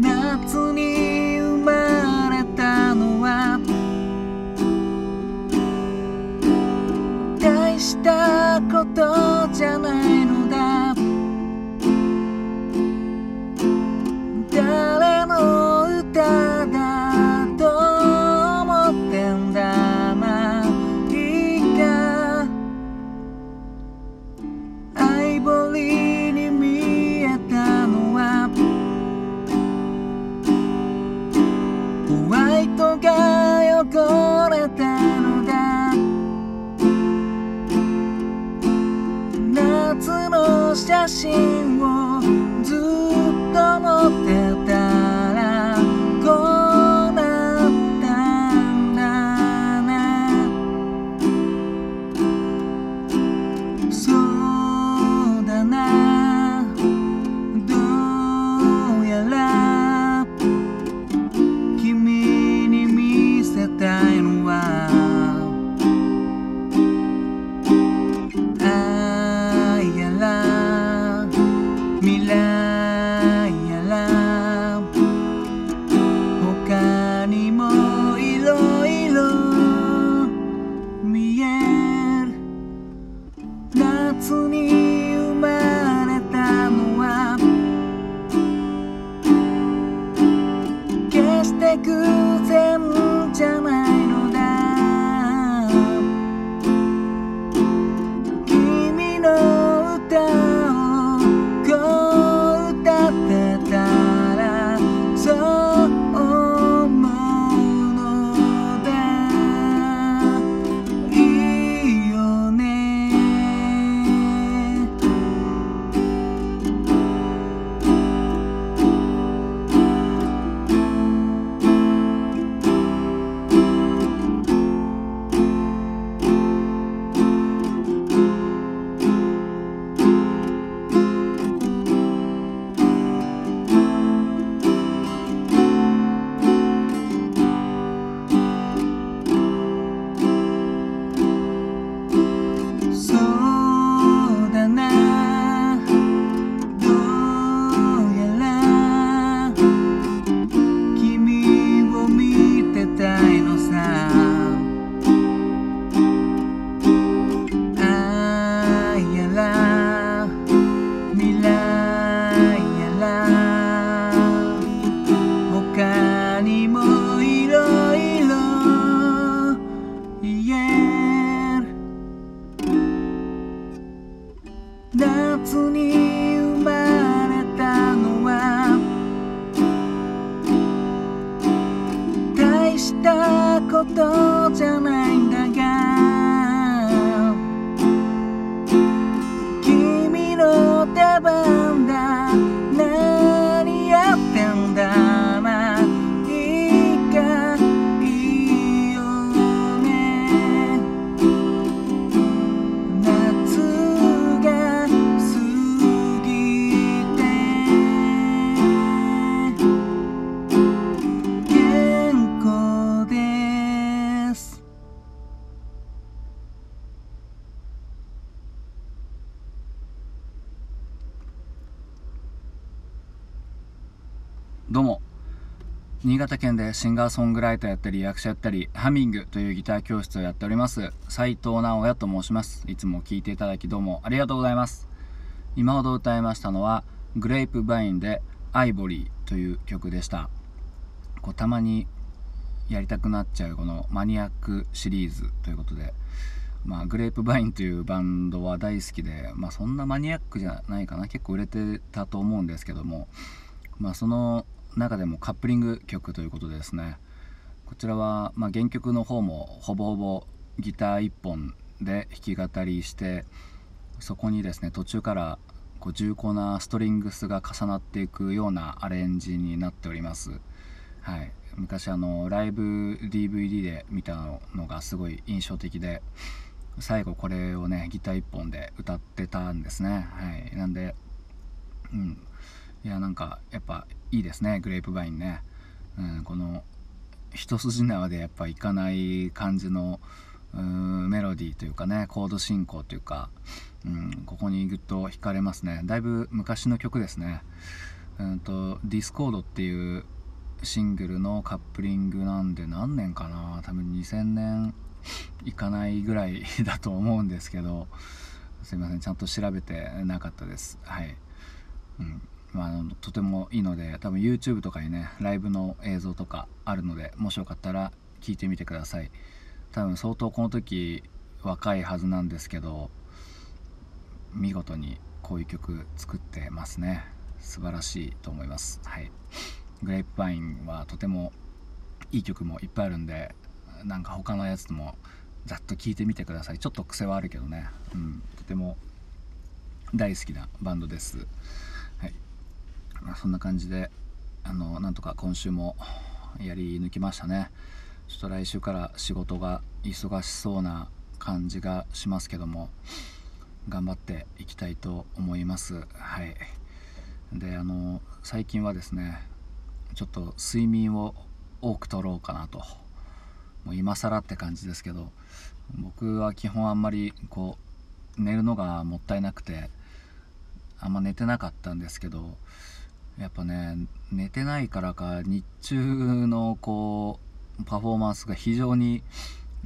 夏にそうだな。どうやら君に見せたいのは愛やら未来決しことどうも。新潟県でシンガーソングライターやったり役者やったりハミングというギター教室をやっております斉藤直也と申します。いつも聴いていただきどうもありがとうございます。今ほど歌いましたのはグレープバインでアイボリーという曲でした。こうたまにやりたくなっちゃうこのマニアックシリーズということでまあ、グレープバインというバンドは大好きで、まあ、そんなマニアックじゃないかな。結構売れてたと思うんですけども、まあ、その中でもカップリング曲ということですねこちらは、まあ、原曲の方もほぼほぼギター1本で弾き語りしてそこにですね途中からこう重厚なストリングスが重なっていくようなアレンジになっております。はい、昔あのライブ DVD で見たのがすごい印象的で最後これをねギター1本で歌ってたんですね。はい。なんでうん。いやなんかやっぱいいですねグレープバインね、うん、この一筋縄でやっぱいかない感じのうんメロディーというかねコード進行というか、うん、ここにぐっと惹かれますね。だいぶ昔の曲ですね。うんと、ディスコードっていうシングルのカップリングなんで何年かな。多分2000年いかないぐらいだと思うんですけどすいませんちゃんと調べてなかったです。はい、うん。まあ、とてもいいので多分 YouTube とかにねライブの映像とかあるのでもしよかったら聞いてみてください。多分相当この時若いはずなんですけど見事にこういう曲作ってますね。素晴らしいと思います。はい。グレープパインはとてもいい曲もいっぱいあるんでなんか他のやつもざっと聴いてみてください。ちょっと癖はあるけどね、うん、とても大好きなバンドです、そんな感じであのなんとか今週もやり抜きましたね。ちょっと来週から仕事が忙しそうな感じがしますけども頑張っていきたいと思います。はい。であの最近はですねちょっと睡眠を多く取ろうかなと。もう今更って感じですけど僕は基本あんまりこう寝るのがもったいなくてあんま寝てなかったんですけどやっぱね寝てないからか日中のこうパフォーマンスが非常に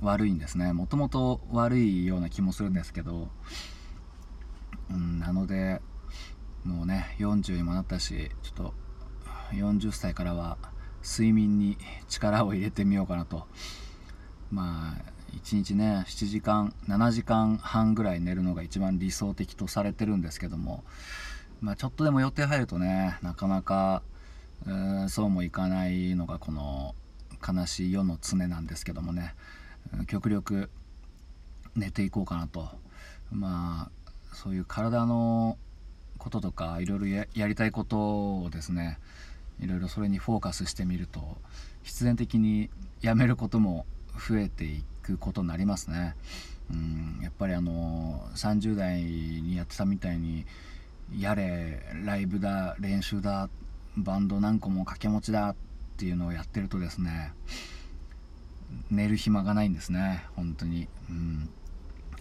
悪いんですね。もともと悪いような気もするんですけど、うん、なのでもうね40にもなったしちょっと40歳からは睡眠に力を入れてみようかなと。まあ1日ね7時間7時間半ぐらい寝るのが一番理想的とされてるんですけども、まあ、ちょっとでも予定入るとねなかなかうそうもいかないのがこの悲しい世の常なんですけどもね極力寝ていこうかなとまあそういう体のこととかいろいろやりたいことをですねいろいろそれにフォーカスしてみると必然的にやめることも増えていくことになりますね。うんやっぱりあの30代にやってたみたいにやれライブだ練習だバンド何個も掛け持ちだっていうのをやってるとですね寝る暇がないんですね本当に。うん。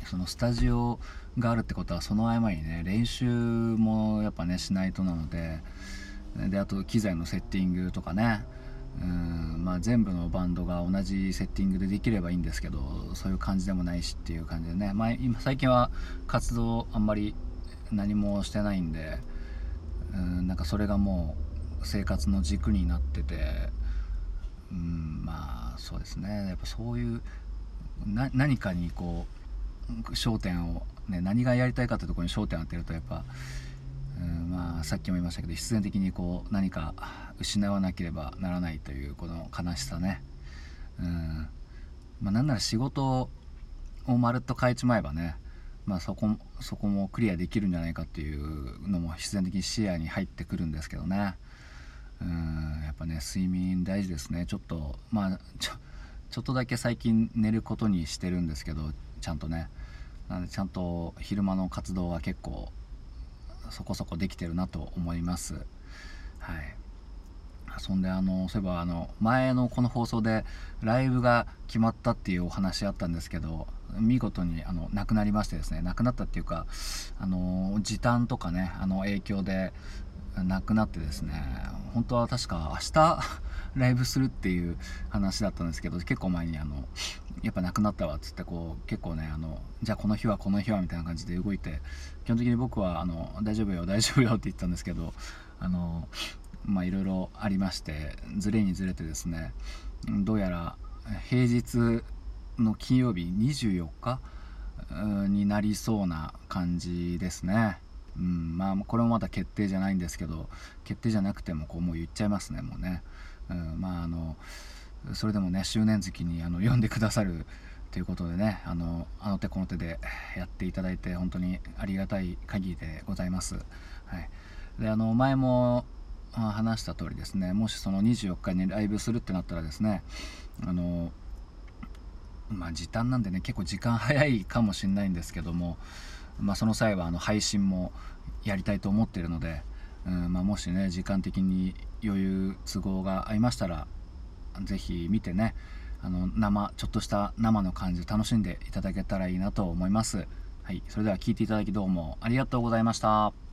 そのスタジオがあるってことはその合間にね練習もやっぱねしないとなのでであと機材のセッティングとかねうんまあ、全部のバンドが同じセッティングでできればいいんですけどそういう感じでもないしっていう感じでね、まあ、今最近は活動あんまり何もしてないんでうんなんかそれがもう生活の軸になっててうんまあそうですね。やっぱそういう何かにこう焦点を、ね、何がやりたいかってところに焦点を当てるとやっぱうんまあ、さっきも言いましたけど必然的にこう何か失わなければならないというこの悲しさね、うんまあ、なんなら仕事をまるっと変えちまえばね、まあ、そこそこもクリアできるんじゃないかっていうのも必然的に視野に入ってくるんですけどね。うんやっぱね睡眠大事ですね。ちょっとまあちょちょっとだけ最近寝ることにしてるんですけどちゃんとね。なのでちゃんと昼間の活動は結構そこそこできてるなと思います。はい。そんであのそういえばあの前のこの放送でライブが決まったっていうお話あったんですけど見事にあのなくなりましてですねなくなったっていうかあの時短とかねあの影響でなくなってですね本当は確か明日 ライブするっていう話だったんですけど結構前にあのやっぱなくなったわっつってこう結構ねあのじゃあこの日はこの日はみたいな感じで動いて基本的に僕はあの大丈夫よ大丈夫よ って言ったんですけどあのまあいろいろありましてずれにずれてですねどうやら平日の金曜日24日？になりそうな感じですね。うん、まあこれもまだ決定じゃないんですけど決定じゃなくてもこうもう言っちゃいますねもうね、うん、まああのそれでもね周年月にあの読んでくださるということでねあのあの手この手でやっていただいて本当にありがたい限りでございます。はい、であの前も話した通りですねもしその24日にライブするってなったらですねあのまあ時短なんでね結構時間早いかもしれないんですけども、まあ、その際はあの配信もやりたいと思ってるので、うんまあ、もしね時間的に余裕都合が合いましたら是非見てねあの生ちょっとした生の感じ楽しんでいただけたらいいなと思います。はい、それでは聴いていただきどうもありがとうございました。